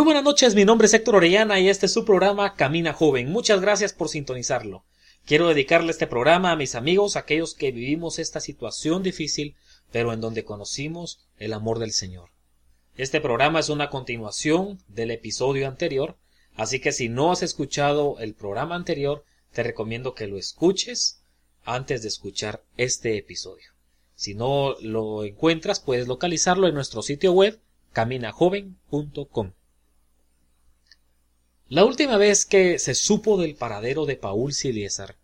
Muy buenas noches, mi nombre es Héctor Orellana y este es su programa Camina Joven. Muchas gracias por sintonizarlo. Quiero dedicarle este programa a mis amigos, aquellos que vivimos esta situación difícil, pero en donde conocimos el amor del Señor. Este programa es una continuación del episodio anterior, así que si no has escuchado el programa anterior, te recomiendo que lo escuches antes de escuchar este episodio. Si no lo encuentras, puedes localizarlo en nuestro sitio web caminajoven.com. La última vez que se supo del paradero de Paul Siliesar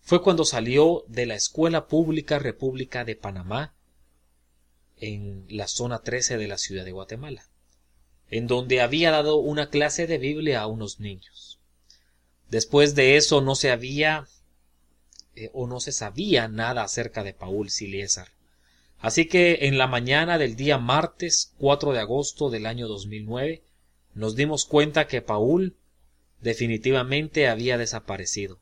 fue cuando salió de la Escuela Pública República de Panamá en la zona 13 de la ciudad de Guatemala, en donde había dado una clase de Biblia a unos niños. Después de eso no se había eh, o no se sabía nada acerca de Paul Siliesar. Así que en la mañana del día martes 4 de agosto del año 2009 nos dimos cuenta que Paul definitivamente había desaparecido.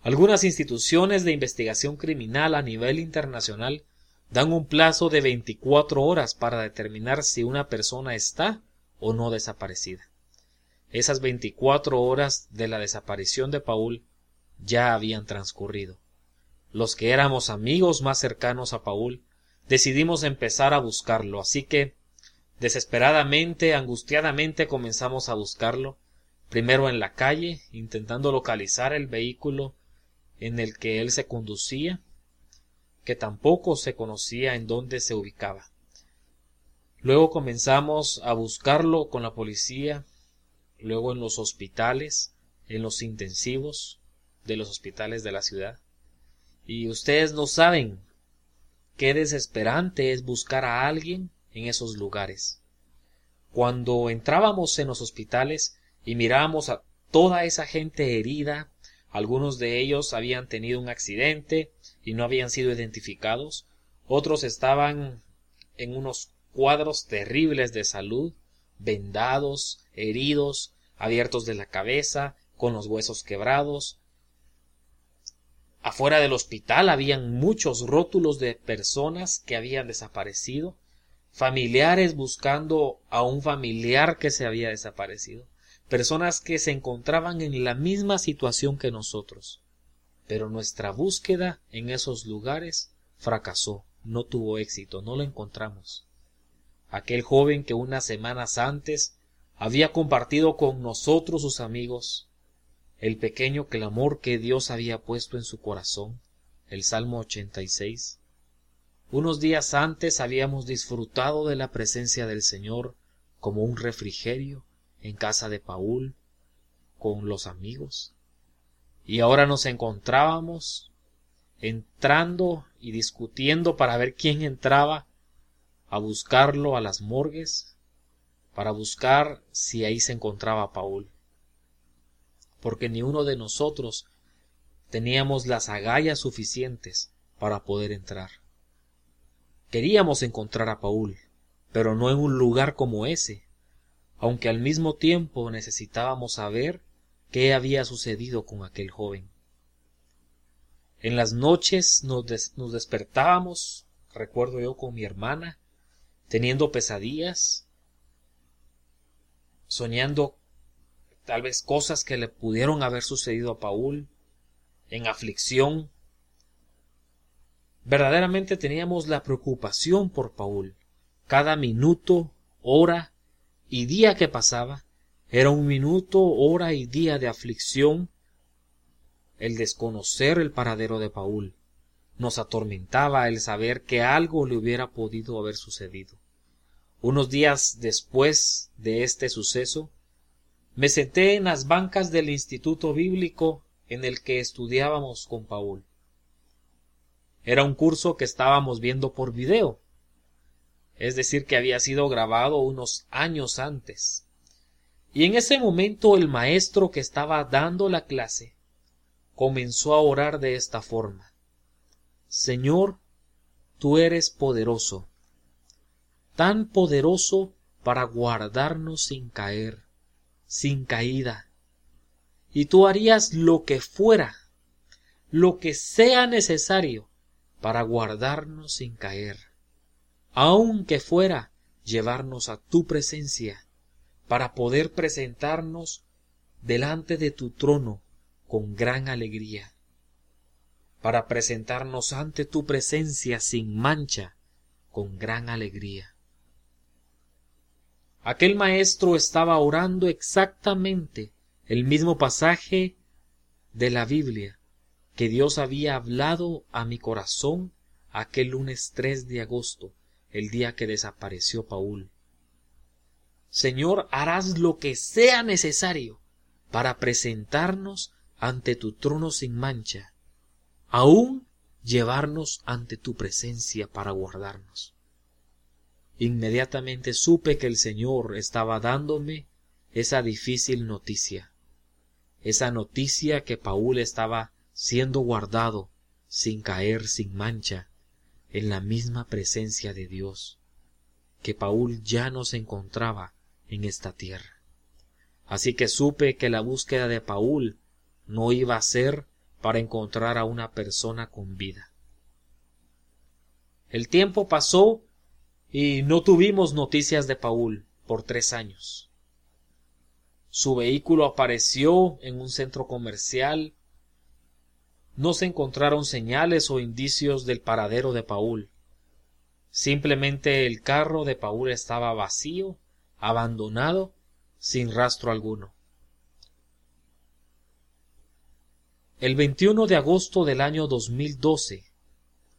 Algunas instituciones de investigación criminal a nivel internacional dan un plazo de 24 horas para determinar si una persona está o no desaparecida. Esas 24 horas de la desaparición de Paul ya habían transcurrido. Los que éramos amigos más cercanos a Paul decidimos empezar a buscarlo, así que desesperadamente, angustiadamente comenzamos a buscarlo primero en la calle, intentando localizar el vehículo en el que él se conducía, que tampoco se conocía en dónde se ubicaba. Luego comenzamos a buscarlo con la policía, luego en los hospitales, en los intensivos de los hospitales de la ciudad. Y ustedes no saben qué desesperante es buscar a alguien en esos lugares. Cuando entrábamos en los hospitales, y mirábamos a toda esa gente herida, algunos de ellos habían tenido un accidente y no habían sido identificados, otros estaban en unos cuadros terribles de salud, vendados, heridos, abiertos de la cabeza, con los huesos quebrados. Afuera del hospital habían muchos rótulos de personas que habían desaparecido, familiares buscando a un familiar que se había desaparecido personas que se encontraban en la misma situación que nosotros. Pero nuestra búsqueda en esos lugares fracasó, no tuvo éxito, no lo encontramos. Aquel joven que unas semanas antes había compartido con nosotros sus amigos el pequeño clamor que Dios había puesto en su corazón, el Salmo 86. Unos días antes habíamos disfrutado de la presencia del Señor como un refrigerio en casa de Paul con los amigos. Y ahora nos encontrábamos entrando y discutiendo para ver quién entraba a buscarlo a las morgues, para buscar si ahí se encontraba Paul. Porque ni uno de nosotros teníamos las agallas suficientes para poder entrar. Queríamos encontrar a Paul, pero no en un lugar como ese, aunque al mismo tiempo necesitábamos saber qué había sucedido con aquel joven. En las noches nos, despertábamos, recuerdo yo con mi hermana, teniendo pesadillas, soñando tal vez cosas que le pudieron haber sucedido a Paul, en aflicción. Verdaderamente teníamos la preocupación por Paul. Cada minuto, hora, y día que pasaba era un minuto, hora y día de aflicción el desconocer el paradero de Paul. Nos atormentaba el saber que algo le hubiera podido haber sucedido. Unos días después de este suceso, me senté en las bancas del instituto bíblico en el que estudiábamos con Paul. Era un curso que estábamos viendo por video, es decir, que había sido grabado unos años antes. Y en ese momento el maestro que estaba dando la clase comenzó a orar de esta forma. Señor, tú eres poderoso, tan poderoso para guardarnos sin caer, sin caída. Y tú harías lo que fuera, lo que sea necesario para guardarnos sin caer, aunque fuera llevarnos a tu presencia para poder presentarnos delante de tu trono con gran alegría, para presentarnos ante tu presencia sin mancha con gran alegría. Aquel maestro estaba orando exactamente el mismo pasaje de la Biblia que Dios había hablado a mi corazón aquel lunes 3 de agosto, el día que desapareció Paul. Señor, harás lo que sea necesario para presentarnos ante tu trono sin mancha, aún llevarnos ante tu presencia para guardarnos. Inmediatamente supe que el Señor estaba dándome esa difícil noticia, esa noticia que Paul estaba siendo guardado sin caer sin mancha en la misma presencia de Dios, que Paul ya no se encontraba en esta tierra. Así que supe que la búsqueda de Paul no iba a ser para encontrar a una persona con vida. El tiempo pasó y no tuvimos noticias de Paul por tres años. Su vehículo apareció en un centro comercial. No se encontraron señales o indicios del paradero de Paul. Simplemente el carro de Paul estaba vacío abandonado sin rastro alguno. El 21 de agosto del año 2012,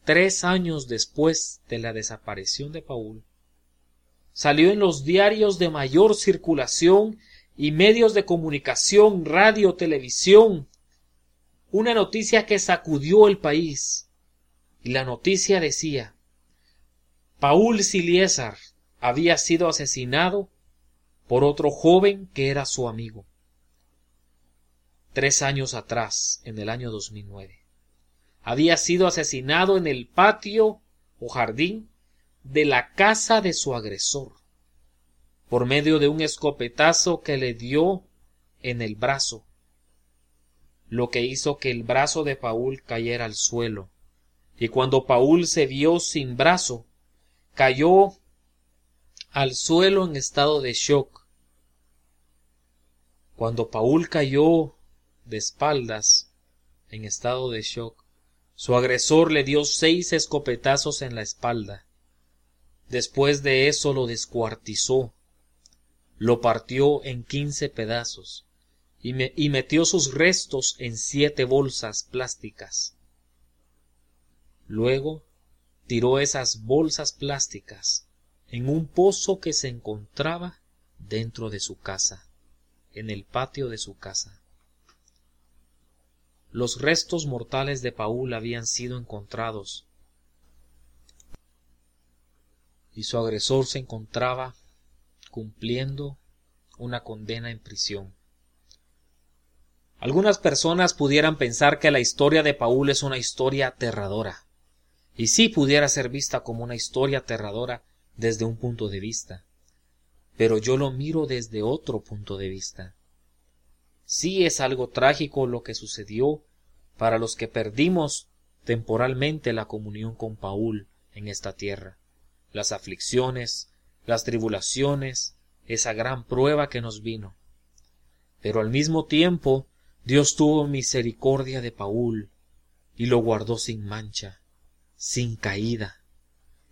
tres años después de la desaparición de Paul, salió en los diarios de mayor circulación y medios de comunicación, radio, televisión, una noticia que sacudió el país. Y la noticia decía Paul Siliesar había sido asesinado por otro joven que era su amigo. Tres años atrás, en el año 2009. Había sido asesinado en el patio o jardín de la casa de su agresor, por medio de un escopetazo que le dio en el brazo, lo que hizo que el brazo de Paul cayera al suelo. Y cuando Paul se vio sin brazo, cayó al suelo en estado de shock. Cuando Paul cayó de espaldas en estado de shock, su agresor le dio seis escopetazos en la espalda. Después de eso lo descuartizó, lo partió en quince pedazos y, metió sus restos en siete bolsas plásticas. Luego tiró esas bolsas plásticas en un pozo que se encontraba dentro de su casa, en el patio de su casa. Los restos mortales de Paul habían sido encontrados y su agresor se encontraba cumpliendo una condena en prisión. Algunas personas pudieran pensar que la historia de Paul es una historia aterradora, y sí pudiera ser vista como una historia aterradora desde un punto de vista, pero yo lo miro desde otro punto de vista. Sí es algo trágico lo que sucedió para los que perdimos temporalmente la comunión con Paul en esta tierra, las aflicciones, las tribulaciones, esa gran prueba que nos vino. Pero al mismo tiempo Dios tuvo misericordia de Paul y lo guardó sin mancha, sin caída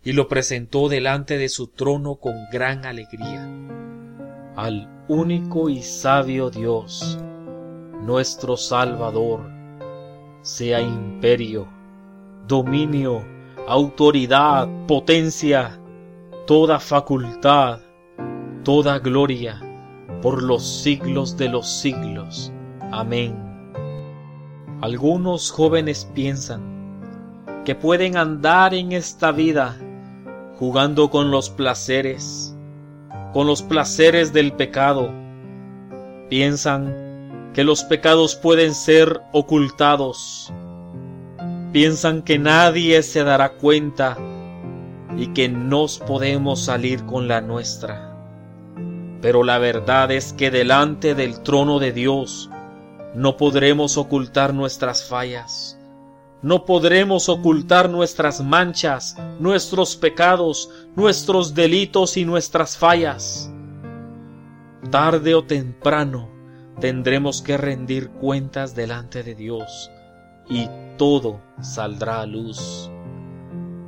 y lo presentó delante de su trono con gran alegría. Al único y sabio Dios, nuestro Salvador, sea imperio, dominio, autoridad, potencia, toda facultad, toda gloria, por los siglos de los siglos. Amén. Algunos jóvenes piensan que pueden andar en esta vida jugando con los placeres, con los placeres del pecado, Piensan que los pecados pueden ser ocultados. Piensan que nadie se dará cuenta y que nos podemos salir con la nuestra. Pero la verdad es que delante del trono de Dios no podremos ocultar nuestras fallas. No podremos ocultar nuestras manchas, nuestros pecados, nuestros delitos y nuestras fallas. Tarde o temprano tendremos que rendir cuentas delante de Dios y todo saldrá a luz.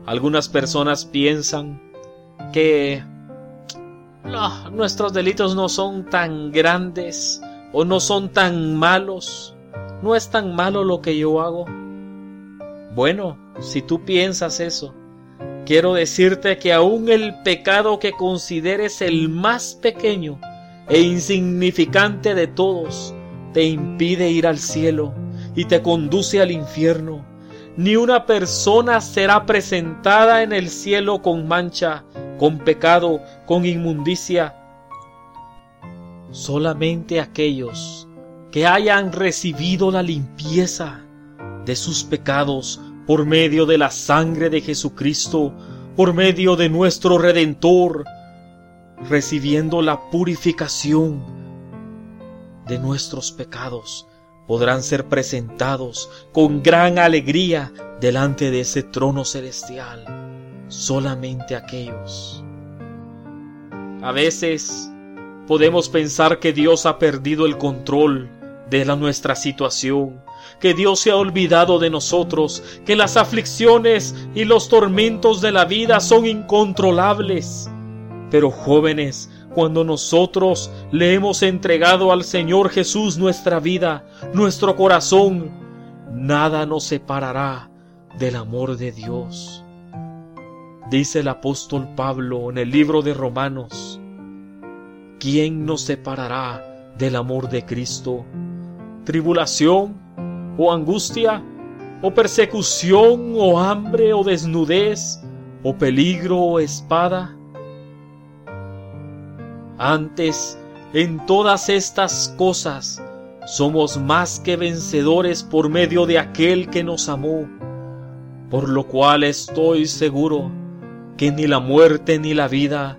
Algunas personas piensan que nuestros delitos no son tan grandes o no son tan malos. No es tan malo lo que yo hago. Bueno, si tú piensas eso, quiero decirte que aún el pecado que consideres el más pequeño e insignificante de todos te impide ir al cielo y te conduce al infierno. Ni una persona será presentada en el cielo con mancha, con pecado, con inmundicia. Solamente aquellos que hayan recibido la limpieza de sus pecados por medio de la sangre de Jesucristo, por medio de nuestro Redentor, recibiendo la purificación de nuestros pecados, podrán ser presentados con gran alegría delante de ese trono celestial. Solamente aquellos. A veces podemos pensar que Dios ha perdido el control de la nuestra situación, que Dios se ha olvidado de nosotros, que las aflicciones y los tormentos de la vida son incontrolables. Pero jóvenes, cuando nosotros le hemos entregado al Señor Jesús nuestra vida, nuestro corazón, nada nos separará del amor de Dios. Dice el apóstol Pablo en el libro de Romanos, ¿quién nos separará del amor de Cristo? ¿Tribulación o angustia o persecución o hambre o desnudez o peligro o espada? Antes, en todas estas cosas, somos más que vencedores por medio de aquel que nos amó, por lo cual estoy seguro que ni la muerte ni la vida,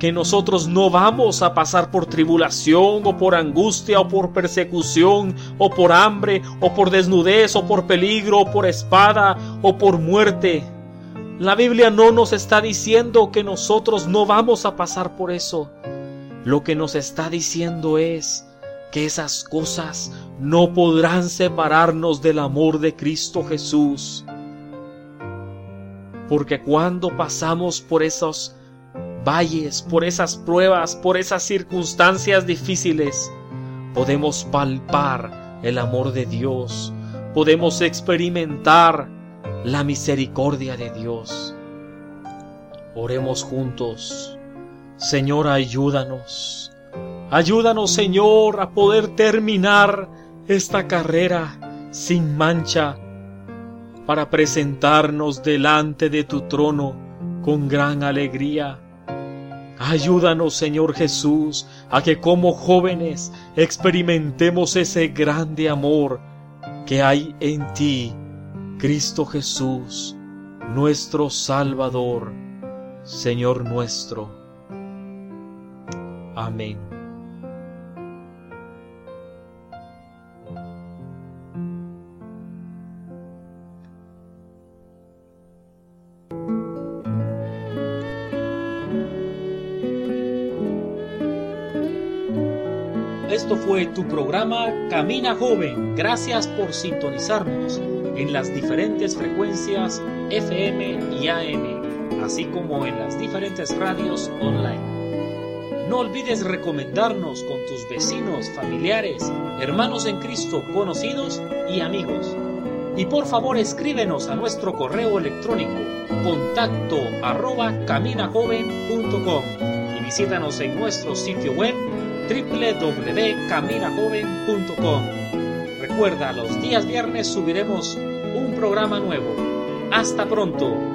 que nosotros no vamos a pasar por tribulación o por angustia o por persecución o por hambre o por desnudez o por peligro o por espada o por muerte. La Biblia no nos está diciendo que nosotros no vamos a pasar por eso. Lo que nos está diciendo es que esas cosas no podrán separarnos del amor de Cristo Jesús. Porque cuando pasamos por esos valles, por esas pruebas, por esas circunstancias difíciles, podemos palpar el amor de Dios, podemos experimentar la misericordia de Dios. Oremos juntos. Señor, ayúdanos Ayúdanos, Señor, a poder terminar esta carrera sin mancha para presentarnos delante de tu trono con gran alegría. Ayúdanos, Señor Jesús, a que como jóvenes experimentemos ese grande amor que hay en ti, Cristo Jesús, nuestro Salvador, Señor nuestro. Amén. Esto fue tu programa Camina Joven. Gracias por sintonizarnos en las diferentes frecuencias FM y AM, así como en las diferentes radios online. No olvides recomendarnos con tus vecinos, familiares, hermanos en Cristo, conocidos y amigos. Y por favor escríbenos a nuestro correo electrónico contacto arroba caminajoven.com visítanos en nuestro sitio web www.caminajoven.com. Recuerda, los días viernes subiremos un programa nuevo. Hasta pronto.